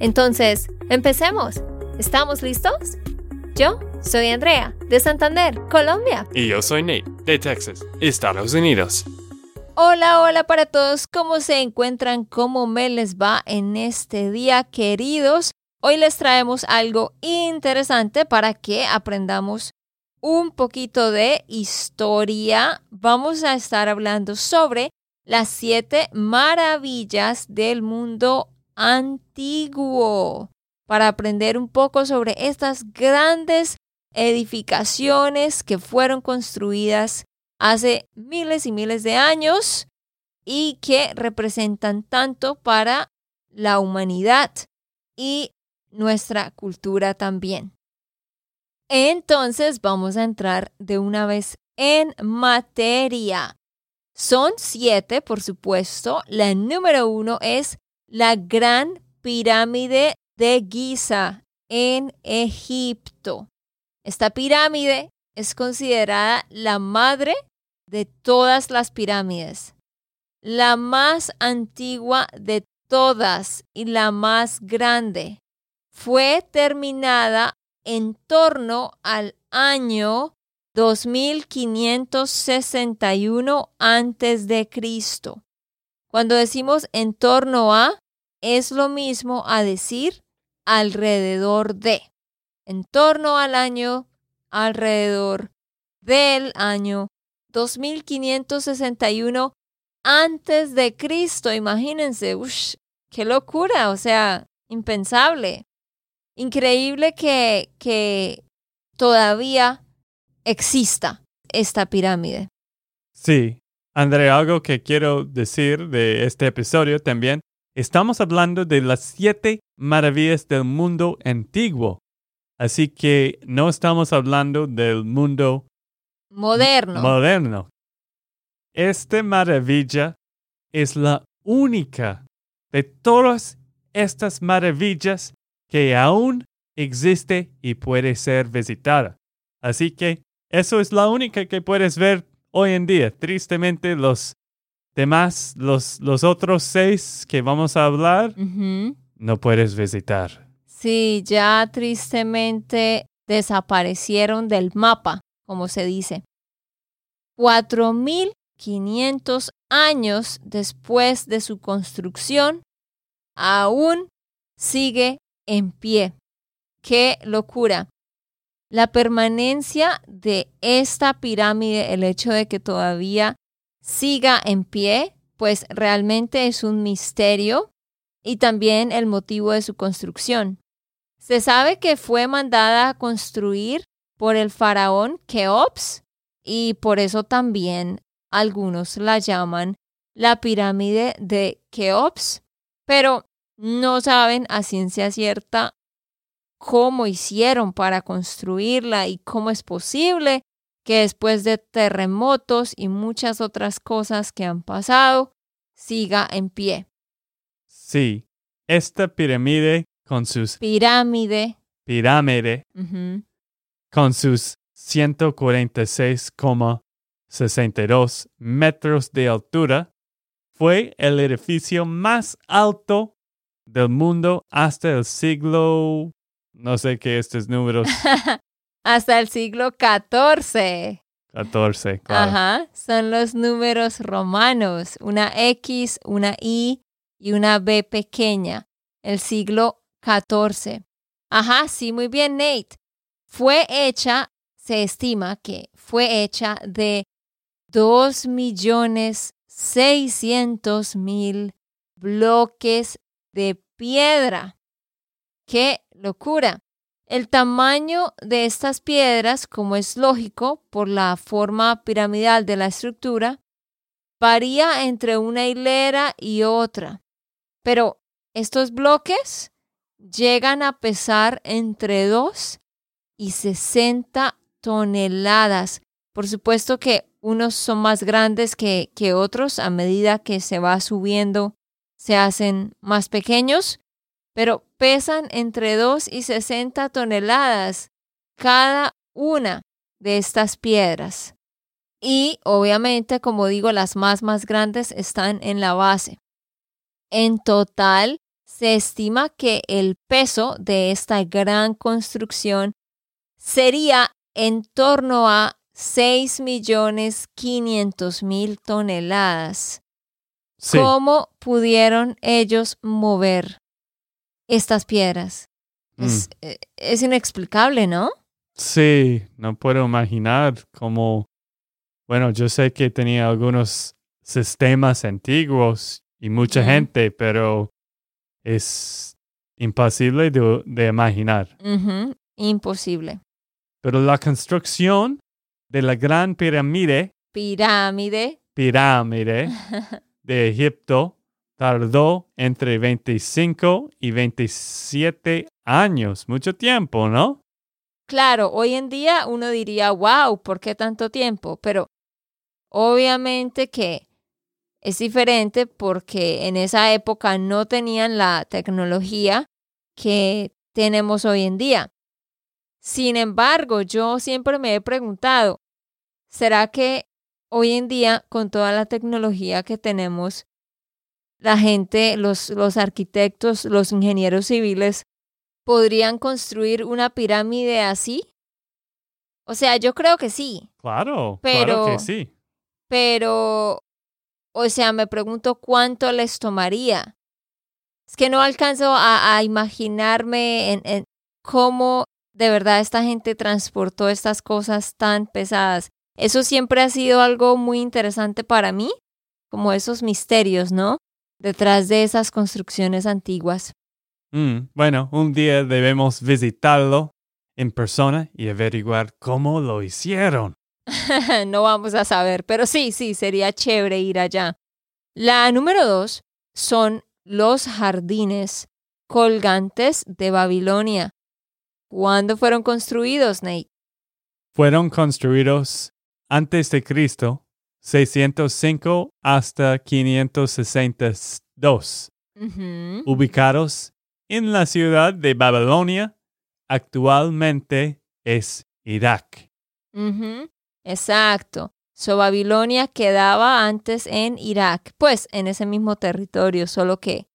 Entonces, empecemos. ¿Estamos listos? Yo soy Andrea, de Santander, Colombia. Y yo soy Nate, de Texas, Estados Unidos. Hola, hola para todos. ¿Cómo se encuentran? ¿Cómo me les va en este día, queridos? Hoy les traemos algo interesante para que aprendamos un poquito de historia. Vamos a estar hablando sobre las siete maravillas del mundo antiguo para aprender un poco sobre estas grandes edificaciones que fueron construidas hace miles y miles de años y que representan tanto para la humanidad y nuestra cultura también. Entonces vamos a entrar de una vez en materia. Son siete, por supuesto. La número uno es la Gran Pirámide de Giza en Egipto. Esta pirámide es considerada la madre de todas las pirámides, la más antigua de todas y la más grande. Fue terminada en torno al año 2561 antes de Cristo. Cuando decimos en torno a, es lo mismo a decir alrededor de. En torno al año, alrededor del año 2561 antes de Cristo. Imagínense, qué locura, o sea, impensable increíble que, que todavía exista esta pirámide. Sí, André, algo que quiero decir de este episodio también, estamos hablando de las siete maravillas del mundo antiguo. Así que no estamos hablando del mundo moderno. Moderno. Esta maravilla es la única de todas estas maravillas que aún existe y puede ser visitada. Así que eso es la única que puedes ver hoy en día. Tristemente, los demás, los, los otros seis que vamos a hablar, no puedes visitar. Sí, ya tristemente desaparecieron del mapa, como se dice. 4.500 años después de su construcción, aún sigue en pie. ¡Qué locura! La permanencia de esta pirámide, el hecho de que todavía siga en pie, pues realmente es un misterio y también el motivo de su construcción. Se sabe que fue mandada a construir por el faraón Keops y por eso también algunos la llaman la pirámide de Keops, pero no saben a ciencia cierta cómo hicieron para construirla y cómo es posible que después de terremotos y muchas otras cosas que han pasado, siga en pie. Sí, esta pirámide con sus... Pirámide. Pirámide. Con sus 146,62 metros de altura, fue el edificio más alto del mundo hasta el siglo, no sé qué estos números. hasta el siglo XIV. 14, claro. Ajá, son los números romanos, una X, una Y y una B pequeña, el siglo XIV. Ajá, sí, muy bien, Nate. Fue hecha, se estima que fue hecha de dos millones seiscientos mil bloques de piedra. ¡Qué locura! El tamaño de estas piedras, como es lógico por la forma piramidal de la estructura, varía entre una hilera y otra. Pero estos bloques llegan a pesar entre 2 y 60 toneladas. Por supuesto que unos son más grandes que, que otros a medida que se va subiendo, se hacen más pequeños, pero pesan entre 2 y 60 toneladas cada una de estas piedras. Y obviamente, como digo, las más más grandes están en la base. En total, se estima que el peso de esta gran construcción sería en torno a 6 millones 500 mil toneladas. ¿Cómo pudieron ellos mover estas piedras? Es, mm. eh, es, inexplicable, ¿no? Sí, no puedo imaginar cómo... Bueno, yo sé que tenía algunos sistemas antiguos y mucha gente, pero es imposible de, imaginar. Imposible. Pero la construcción de la gran pirámide. Pirámide. Pirámide de Egipto tardó entre 25 y 27 años, mucho tiempo, ¿no? Claro, hoy en día uno diría, wow, ¿por qué tanto tiempo? Pero obviamente que es diferente porque en esa época no tenían la tecnología que tenemos hoy en día. Sin embargo, yo siempre me he preguntado, ¿será que hoy en día, con toda la tecnología que tenemos, la gente, los, los arquitectos, los ingenieros civiles, podrían construir una pirámide así? O sea, yo creo que sí. Claro, claro que sí. Pero, o sea, me pregunto cuánto les tomaría. Es que no alcanzo a, imaginarme en cómo de verdad esta gente transportó estas cosas tan pesadas. Eso siempre ha sido algo muy interesante para mí, como esos misterios, ¿no? Detrás de esas construcciones antiguas. Mm, bueno, un día debemos visitarlo en persona y averiguar cómo lo hicieron. no vamos a saber, pero sí, sí, sería chévere ir allá. La número dos son los jardines colgantes de Babilonia. ¿Cuándo fueron construidos, Nate? Fueron construidos antes de Cristo, 605 hasta 562, ubicados en la ciudad de Babilonia, actualmente es Irak. Exacto. So Babilonia quedaba antes en Irak, pues en ese mismo territorio, solo que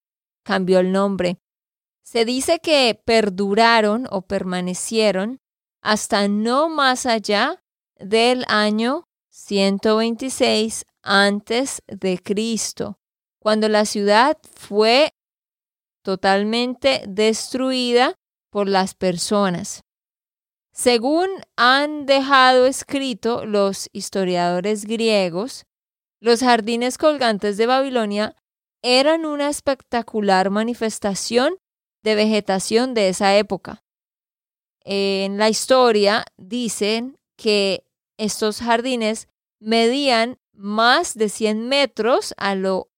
cambió el nombre. Se dice que perduraron o permanecieron hasta no más allá del año 126 antes de Cristo, cuando la ciudad fue totalmente destruida por las personas. Según han dejado escrito los historiadores griegos, los jardines colgantes de Babilonia eran una espectacular manifestación de vegetación de esa época. En la historia dicen que estos jardines medían más de 100 metros a lo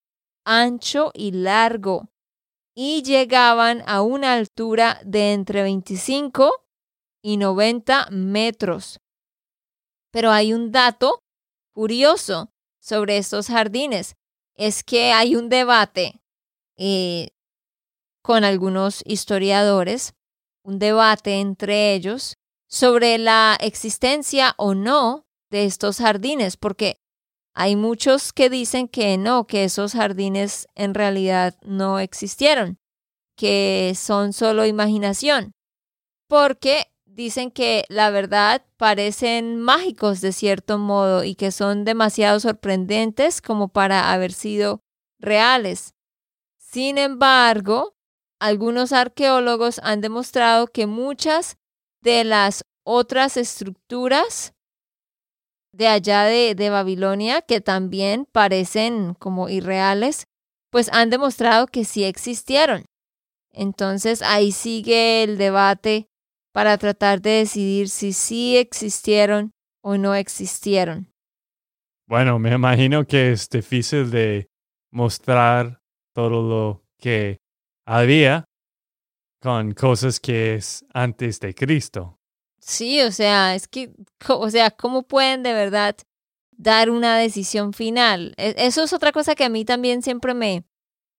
ancho y largo y llegaban a una altura de entre 25 y 90 metros. Pero hay un dato curioso sobre estos jardines. Es que hay un debate eh, con algunos historiadores, un debate entre ellos sobre la existencia o no de estos jardines, porque hay muchos que dicen que no, que esos jardines en realidad no existieron, que son solo imaginación, porque dicen que la verdad parecen mágicos de cierto modo y que son demasiado sorprendentes como para haber sido reales. Sin embargo, algunos arqueólogos han demostrado que muchas de las otras estructuras de allá de, Babilonia, que también parecen como irreales, pues han demostrado que sí existieron. Entonces ahí sigue el debate para tratar de decidir si sí existieron o no existieron. Bueno, me imagino que es difícil de mostrar todo lo que había, con cosas que es antes de Cristo. Sí, o sea, es que, o sea, ¿cómo pueden de verdad dar una decisión final? E, eso es otra cosa que a mí también siempre me,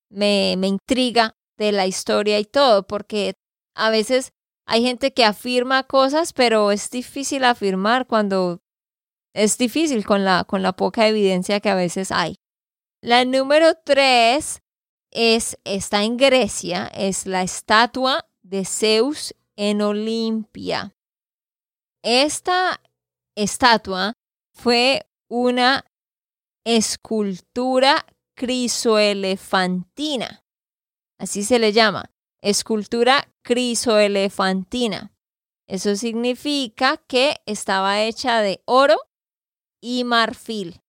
me, me intriga de la historia y todo, porque a veces hay gente que afirma cosas, pero es difícil afirmar cuando es difícil con la, con la poca evidencia que a veces hay. La número tres es, está en Grecia, es la estatua de Zeus en Olimpia. Esta estatua fue una escultura crisoelefantina. Así se le llama, escultura crisoelefantina. Eso significa que estaba hecha de oro y marfil.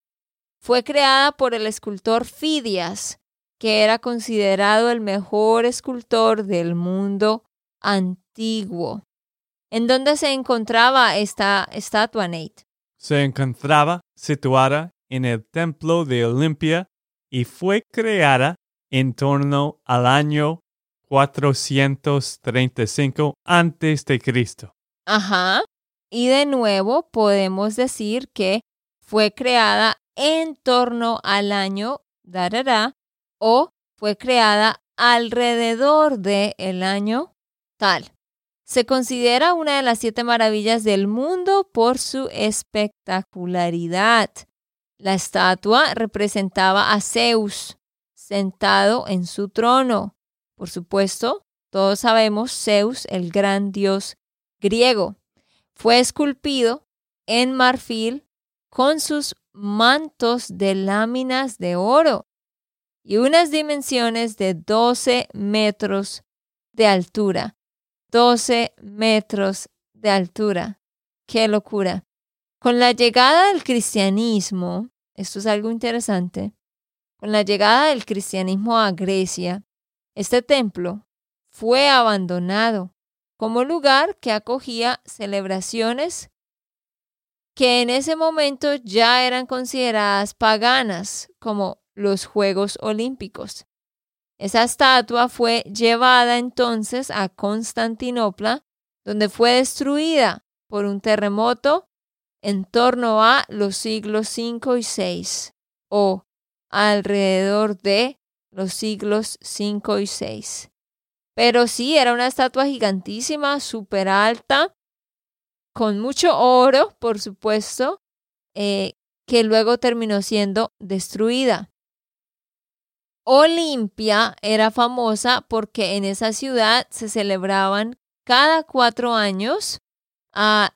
Fue creada por el escultor Fidias, que era considerado el mejor escultor del mundo antiguo. ¿En dónde se encontraba esta estatua, Nate? Se encontraba situada en el templo de Olimpia y fue creada en torno al año 435 a.C. Ajá. Y de nuevo podemos decir que fue creada en torno al año darará o fue creada alrededor del el año tal. Se considera una de las siete maravillas del mundo por su espectacularidad. La estatua representaba a Zeus sentado en su trono. Por supuesto, todos sabemos Zeus, el gran dios griego. Fue esculpido en marfil con sus mantos de láminas de oro y unas dimensiones de 12 metros de altura. 12 metros de altura. ¡Qué locura! Con la llegada del cristianismo, esto es algo interesante, con la llegada del cristianismo a Grecia, este templo fue abandonado como lugar que acogía celebraciones que en ese momento ya eran consideradas paganas, como los Juegos Olímpicos. Esa estatua fue llevada entonces a Constantinopla, donde fue destruida por un terremoto en torno a los siglos 5 y 6 o alrededor de los siglos 5 y 6. Pero sí, era una estatua gigantísima, súper alta, con mucho oro, por supuesto, eh, que luego terminó siendo destruida. Olimpia era famosa porque en esa ciudad se celebraban cada cuatro años a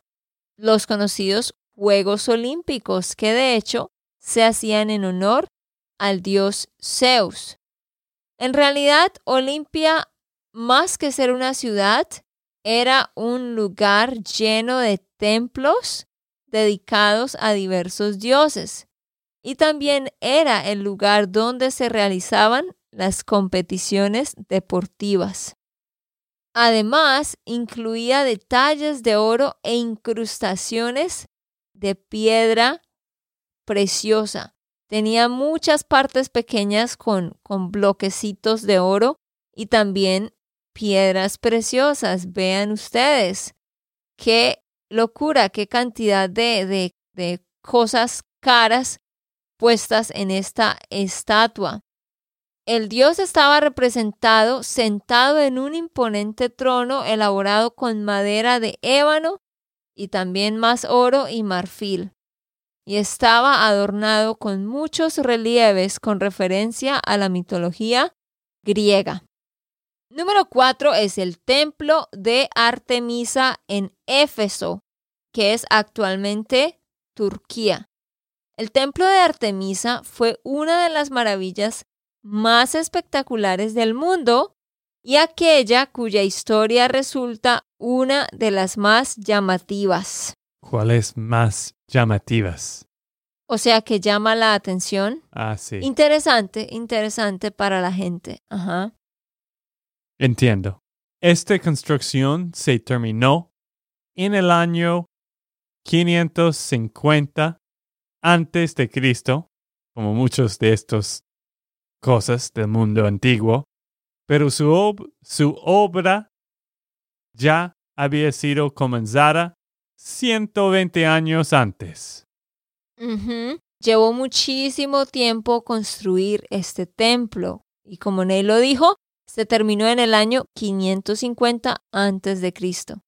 los conocidos Juegos Olímpicos, que de hecho se hacían en honor al dios Zeus. En realidad, Olimpia, más que ser una ciudad, era un lugar lleno de templos dedicados a diversos dioses y también era el lugar donde se realizaban las competiciones deportivas. Además, incluía detalles de oro e incrustaciones de piedra preciosa. Tenía muchas partes pequeñas con, con bloquecitos de oro y también piedras preciosas. Vean ustedes qué locura, qué cantidad de, de, de cosas caras puestas en esta estatua. El dios estaba representado sentado en un imponente trono elaborado con madera de ébano y también más oro y marfil, y estaba adornado con muchos relieves con referencia a la mitología griega. Número cuatro es el templo de Artemisa en Éfeso, que es actualmente Turquía. El templo de Artemisa fue una de las maravillas más espectaculares del mundo y aquella cuya historia resulta una de las más llamativas. ¿Cuáles más llamativas? O sea, que llama la atención. Ah, sí. Interesante, interesante para la gente. Ajá. Entiendo. Esta construcción se terminó en el año 550 antes de Cristo, como muchos de estas cosas del mundo antiguo, pero su, su obra ya había sido comenzada 120 años antes. Llevó muchísimo tiempo construir este templo y como Ney lo dijo, se terminó en el año 550 antes de Cristo.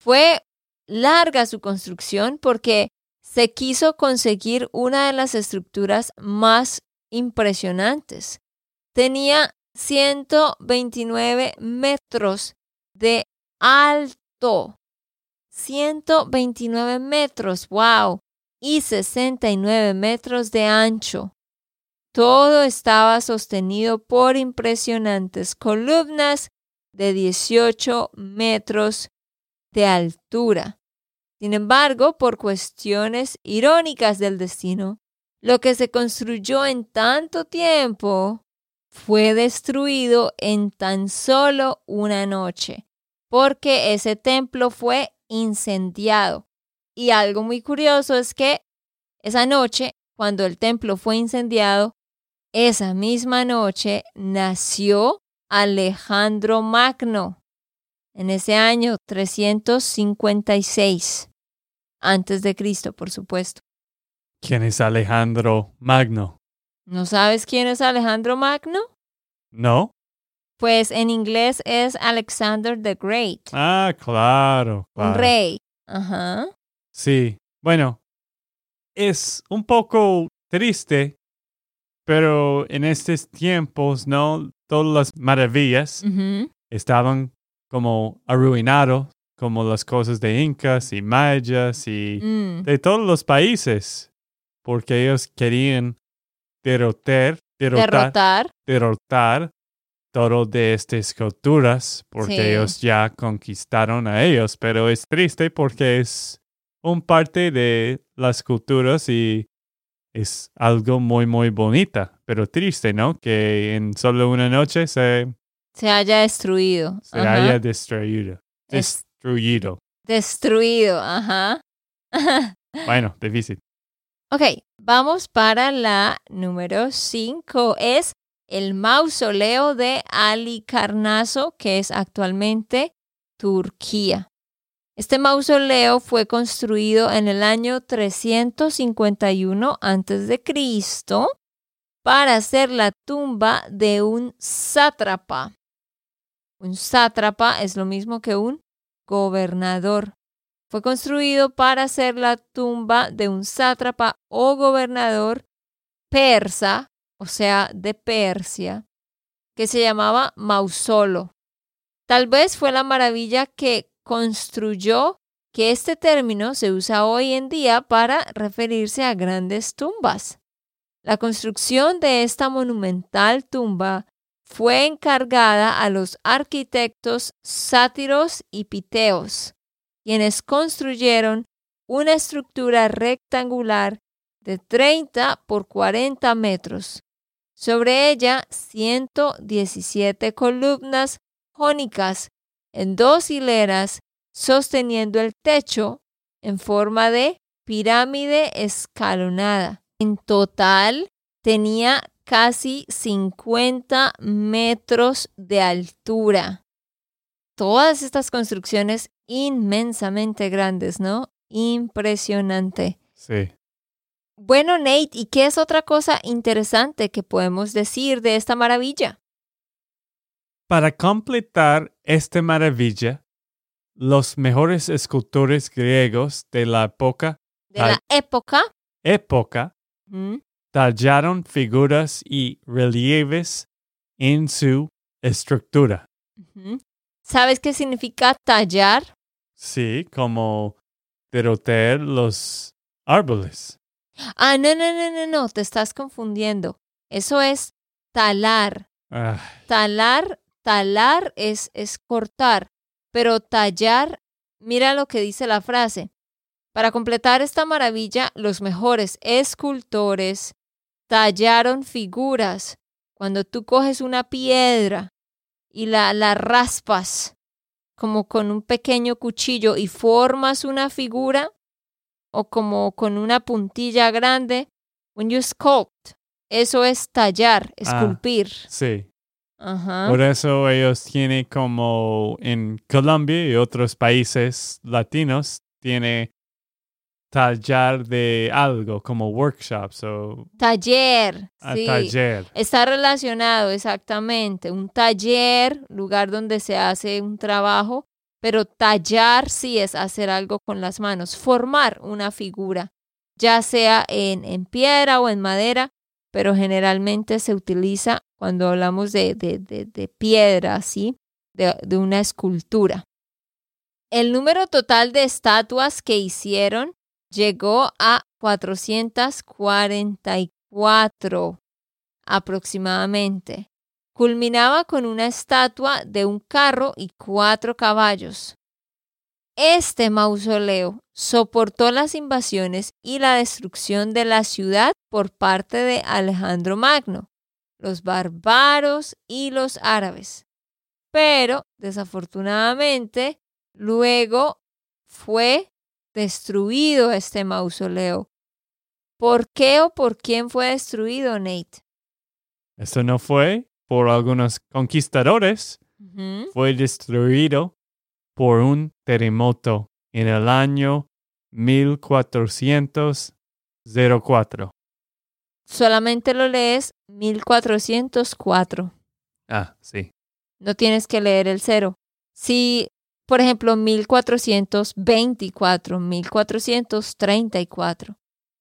Fue larga su construcción porque se quiso conseguir una de las estructuras más impresionantes. Tenía 129 metros de alto. 129 metros, wow. Y 69 metros de ancho. Todo estaba sostenido por impresionantes columnas de 18 metros de altura. Sin embargo, por cuestiones irónicas del destino, lo que se construyó en tanto tiempo fue destruido en tan solo una noche, porque ese templo fue incendiado. Y algo muy curioso es que esa noche, cuando el templo fue incendiado, esa misma noche nació Alejandro Magno, en ese año 356 antes de Cristo, por supuesto. ¿Quién es Alejandro Magno? ¿No sabes quién es Alejandro Magno? ¿No? Pues en inglés es Alexander the Great, Ah, claro. un claro. rey. Ajá. Sí. Bueno, es un poco triste, pero en estos tiempos, ¿no? Todas las maravillas estaban como arruinados, como las cosas de incas y mayas y Mm, de todos los países, porque ellos querían derrotar, derrotar, Derrotar. derrotar todo de estas culturas, porque Sí. ellos ya conquistaron a ellos, pero es triste porque es un parte de las culturas y es algo muy, muy bonita, pero triste, ¿no? Que en solo una noche se, Se haya destruido. se Ajá. haya destruido. Es- Destruido. Destruido. Ajá. Bueno, difícil. ok, vamos para la número 5. Es el mausoleo de Alicarnaso, que es actualmente Turquía. Este mausoleo fue construido en el año 351 a.C. para ser la tumba de un sátrapa. Un sátrapa es lo mismo que un gobernador. Fue construido para ser la tumba de un sátrapa o gobernador persa, o sea, de Persia, que se llamaba Mausolo. Tal vez fue la maravilla que construyó que este término se usa hoy en día para referirse a grandes tumbas. La construcción de esta monumental tumba fue encargada a los arquitectos sátiros y piteos, quienes construyeron una estructura rectangular de 30 por 40 metros. Sobre ella 117 columnas jónicas en dos hileras sosteniendo el techo en forma de pirámide escalonada. En total tenía casi 50 metros de altura. Todas estas construcciones inmensamente grandes, ¿no? Impresionante. Sí. Bueno, Nate, ¿y qué es otra cosa interesante que podemos decir de esta maravilla? Para completar esta maravilla, los mejores escultores griegos de la época, De la época. época ¿Mm? Tallaron figuras y relieves en su estructura. ¿Sabes qué significa tallar? Sí, como derrotar los árboles. Ah, no, no, no, no, no, te estás confundiendo. Eso es talar. Ah, Talar, talar es, es cortar, pero tallar, mira lo que dice la frase. Para completar esta maravilla, los mejores escultores tallaron figuras. Cuando tú coges una piedra y la, la raspas como con un pequeño cuchillo y formas una figura o como con una puntilla grande, when you sculpt, eso es tallar, Ah. esculpir. sí. Ajá. Por eso ellos tienen como en Colombia y otros países latinos, tiene tallar de algo como workshops o Taller. a sí. taller. Está relacionado exactamente. Un taller, lugar donde se hace un trabajo, pero tallar sí es hacer algo con las manos, formar una figura, ya sea en, en piedra o en madera, pero generalmente se utiliza cuando hablamos de, de, de, de piedra, ¿sí? De, de una escultura. El número total de estatuas que hicieron llegó a 444 aproximadamente. Culminaba con una estatua de un carro y cuatro caballos. Este mausoleo soportó las invasiones y la destrucción de la ciudad por parte de Alejandro Magno, los bárbaros y los árabes. Pero, desafortunadamente, luego fue destruido este mausoleo. ¿Por qué o por quién fue destruido, Nate? Eso no fue por algunos conquistadores, fue destruido por un terremoto en el año 1404. Solamente lo lees 1404. Ah, sí. No tienes que leer el cero. Si, por ejemplo, 1424, 1434.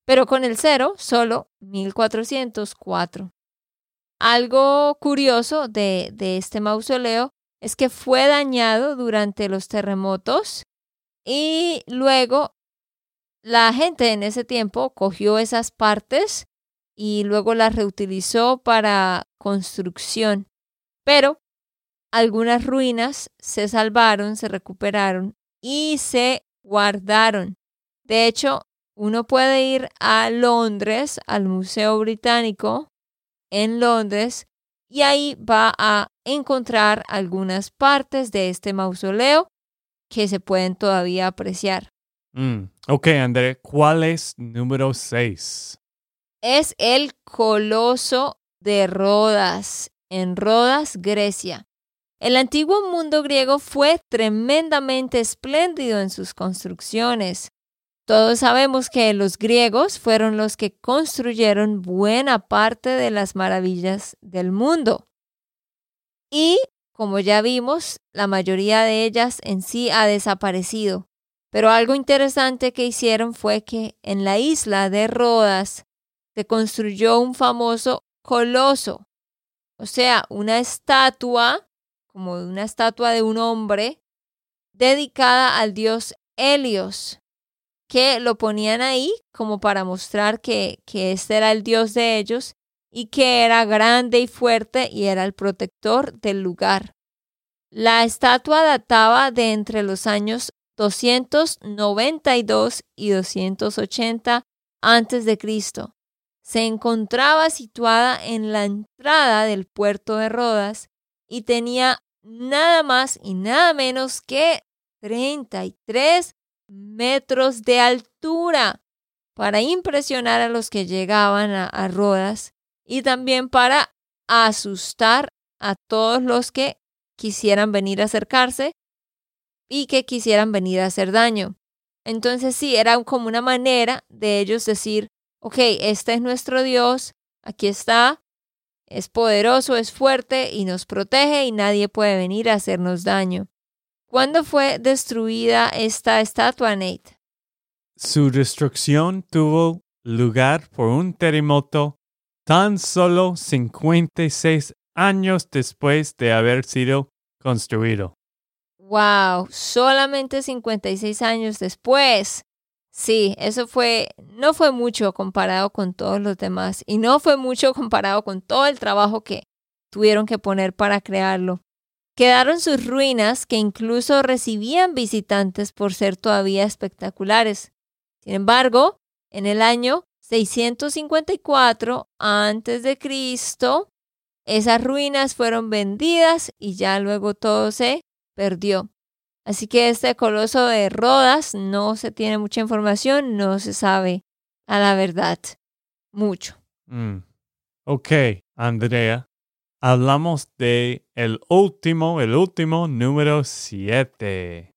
Pero con el cero, solo 1404. Algo curioso de, de este mausoleo es que fue dañado durante los terremotos y luego la gente en ese tiempo cogió esas partes y luego las reutilizó para construcción. Pero algunas ruinas se salvaron, se recuperaron y se guardaron. De hecho, uno puede ir a Londres, al Museo Británico en Londres, y ahí va a encontrar algunas partes de este mausoleo que se pueden todavía apreciar. Mm. Ok, André, ¿cuál es número 6? Es el Coloso de Rodas, en Rodas, Grecia. El antiguo mundo griego fue tremendamente espléndido en sus construcciones. Todos sabemos que los griegos fueron los que construyeron buena parte de las maravillas del mundo. Y, como ya vimos, la mayoría de ellas en sí ha desaparecido. Pero algo interesante que hicieron fue que en la isla de Rodas se construyó un famoso coloso, o sea, una estatua, como una estatua de un hombre, dedicada al dios Helios, que lo ponían ahí como para mostrar que, que este era el dios de ellos y que era grande y fuerte y era el protector del lugar. La estatua databa de entre los años 292 y 280 antes de Cristo. Se encontraba situada en la entrada del puerto de Rodas y tenía nada más y nada menos que 33 metros de altura para impresionar a los que llegaban a, Rodas y también para asustar a todos los que quisieran venir a acercarse y que quisieran venir a hacer daño. Entonces sí, era como una manera de ellos decir, ok, este es nuestro Dios, aquí está, es poderoso, es fuerte y nos protege y nadie puede venir a hacernos daño. ¿Cuándo fue destruida esta estatua, Nate? Su destrucción tuvo lugar por un terremoto tan solo 56 años después de haber sido construido. Wow, solamente 56 años después. Sí, eso fue, no fue mucho comparado con todos los demás y no fue mucho comparado con todo el trabajo que tuvieron que poner para crearlo. Quedaron sus ruinas que incluso recibían visitantes por ser todavía espectaculares. Sin embargo, en el año 654 antes de Cristo, esas ruinas fueron vendidas y ya luego todo se perdió. Así que este coloso de Rodas no se tiene mucha información, no se sabe a la verdad mucho. Mm. Ok, Andrea. hablamos de el último, el último número siete.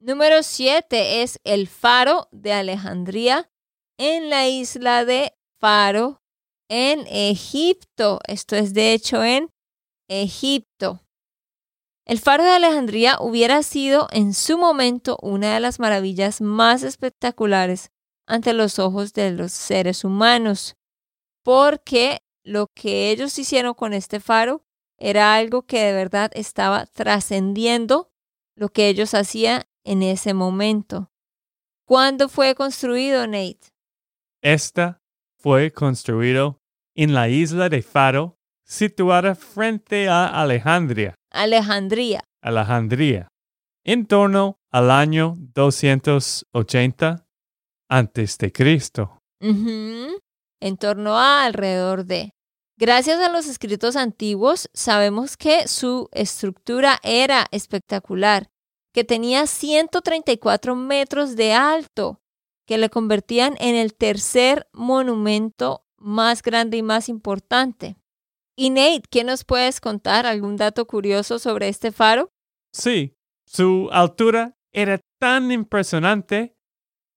Número 7 es el faro de Alejandría en la isla de Faro en Egipto. Esto es de hecho en Egipto. El faro de Alejandría hubiera sido en su momento una de las maravillas más espectaculares ante los ojos de los seres humanos, porque lo que ellos hicieron con este faro era algo que de verdad estaba trascendiendo lo que ellos hacían en ese momento. ¿Cuándo fue construido, Nate? Esta fue construido en la isla de Faro, situada frente a Alejandría. Alejandría. Alejandría, en torno al año 280 antes de Cristo. En torno a alrededor de. Gracias a los escritos antiguos, sabemos que su estructura era espectacular, que tenía 134 metros de alto, que le convertían en el tercer monumento más grande y más importante. Y Nate, ¿qué nos puedes contar? ¿Algún dato curioso sobre este faro? Sí, su altura era tan impresionante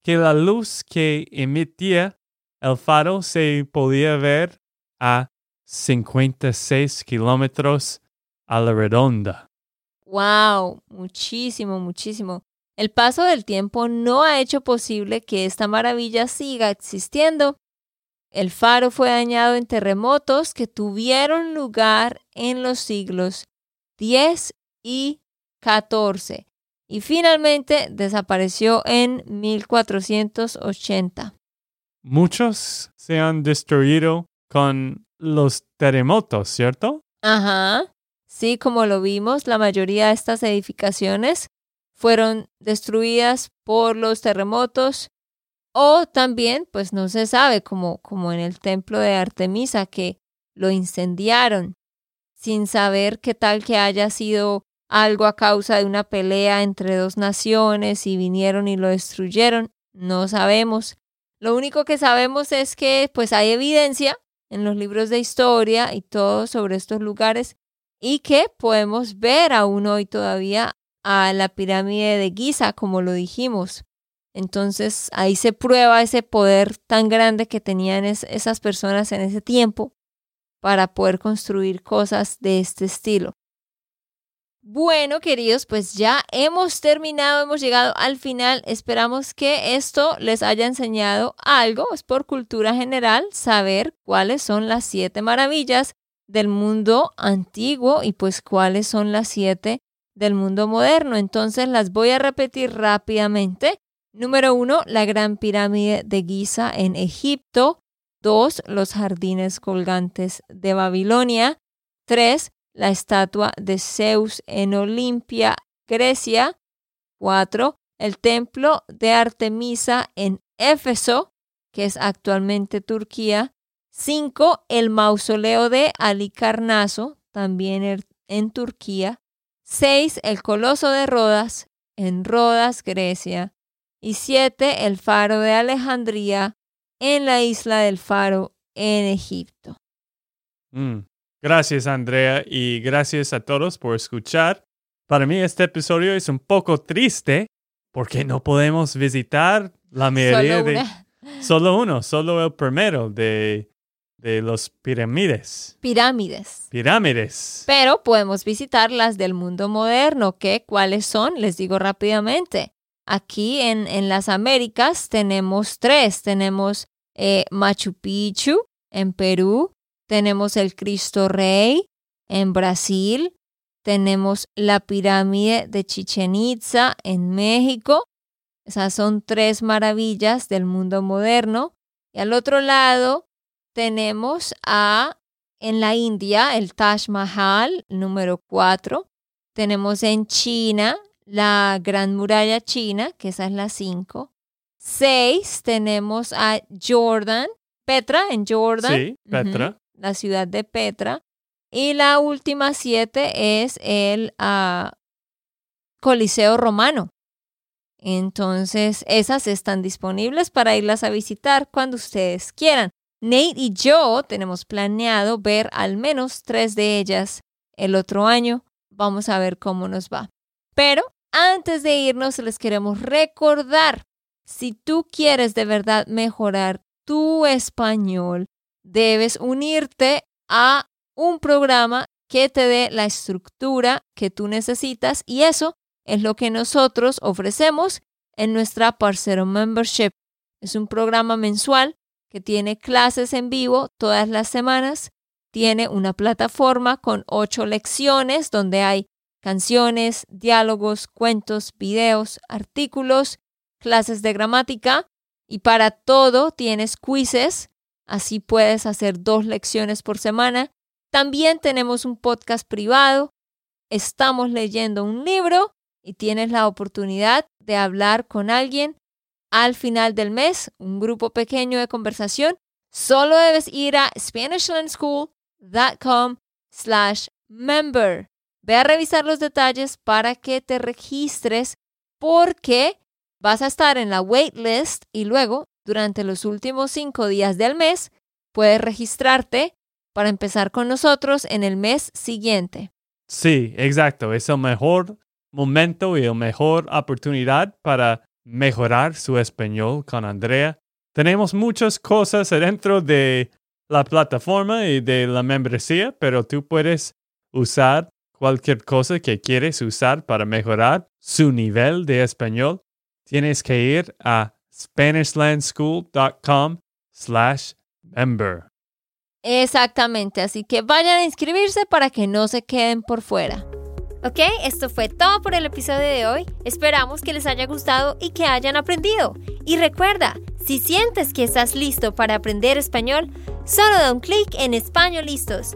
que la luz que emitía el faro se podía ver a 56 kilómetros a la redonda. ¡Wow! Muchísimo, muchísimo. El paso del tiempo no ha hecho posible que esta maravilla siga existiendo. El faro fue dañado en terremotos que tuvieron lugar en los siglos X y XIV y finalmente desapareció en 1480. Muchos se han destruido con los terremotos, ¿cierto? Ajá. Sí, como lo vimos, la mayoría de estas edificaciones fueron destruidas por los terremotos o también, pues no se sabe, como, como en el templo de Artemisa, que lo incendiaron sin saber qué tal que haya sido algo a causa de una pelea entre dos naciones y vinieron y lo destruyeron. No sabemos. Lo único que sabemos es que pues hay evidencia en los libros de historia y todo sobre estos lugares y que podemos ver aún hoy todavía a la pirámide de Giza, como lo dijimos. Entonces ahí se prueba ese poder tan grande que tenían esas personas en ese tiempo para poder construir cosas de este estilo. Bueno, queridos, pues ya hemos terminado, hemos llegado al final. Esperamos que esto les haya enseñado algo, es por cultura general, saber cuáles son las siete maravillas del mundo antiguo y pues cuáles son las siete del mundo moderno. Entonces las voy a repetir rápidamente. Número uno, la gran pirámide de Giza en Egipto. Dos, los jardines colgantes de Babilonia. Tres, la estatua de Zeus en Olimpia, Grecia. Cuatro, el templo de Artemisa en Éfeso, que es actualmente Turquía. Cinco, el mausoleo de Alicarnaso, también en Turquía. Seis, el coloso de Rodas, en Rodas, Grecia. Y siete, el faro de Alejandría, en la isla del faro, en Egipto. Mm. Gracias, Andrea, y gracias a todos por escuchar. Para mí este episodio es un poco triste porque no podemos visitar la mayoría Solo de... Solo uno, solo el primero de, de los pirámides. Pirámides. Pirámides. Pero podemos visitar las del mundo moderno, que cuáles son, les digo rápidamente. Aquí en, en las Américas tenemos tres. Tenemos eh, Machu Picchu en Perú, tenemos el Cristo Rey en Brasil, tenemos la pirámide de Chichen Itza en México. Esas son tres maravillas del mundo moderno. Y al otro lado tenemos a en la India el Taj Mahal número 4. Tenemos en China la Gran Muralla China, que esa es la 5. 6 tenemos a Jordan, Petra en Jordan. Sí, Petra. La ciudad de Petra. Y la última siete es el ah, Coliseo Romano. Entonces, esas están disponibles para irlas a visitar cuando ustedes quieran. Nate y yo tenemos planeado ver al menos tres de ellas el otro año. Vamos a ver cómo nos va. Pero antes de irnos, les queremos recordar, si tú quieres de verdad mejorar tu español, debes unirte a un programa que te dé la estructura que tú necesitas y eso es lo que nosotros ofrecemos en nuestra Parcero Membership. Es un programa mensual que tiene clases en vivo todas las semanas. Tiene una plataforma con ocho lecciones donde hay canciones, diálogos, cuentos, videos, artículos, clases de gramática y para todo tienes quizzes. Así puedes hacer dos lecciones por semana. También tenemos un podcast privado. Estamos leyendo un libro y tienes la oportunidad de hablar con alguien al final del mes, un grupo pequeño de conversación, solo debes ir a SpanishLandSchool.com slash member. Ve a revisar los detalles para que te registres porque vas a estar en la waitlist y luego, durante los últimos cinco días del mes, puedes registrarte para empezar con nosotros en el mes siguiente. Sí, exacto. Es el mejor momento y la mejor oportunidad para mejorar su español con Andrea. Tenemos muchas cosas adentro de la plataforma y de la membresía, pero tú puedes usar cualquier cosa que quieres usar para mejorar su nivel de español. Tienes que ir a SpanishLandSchool.com slash member. Exactamente, así que vayan a inscribirse para que no se queden por fuera. Ok, esto fue todo por el episodio de hoy. Esperamos que les haya gustado y que hayan aprendido. Y recuerda, si sientes que estás listo para aprender español, solo da un clic en Español Listos.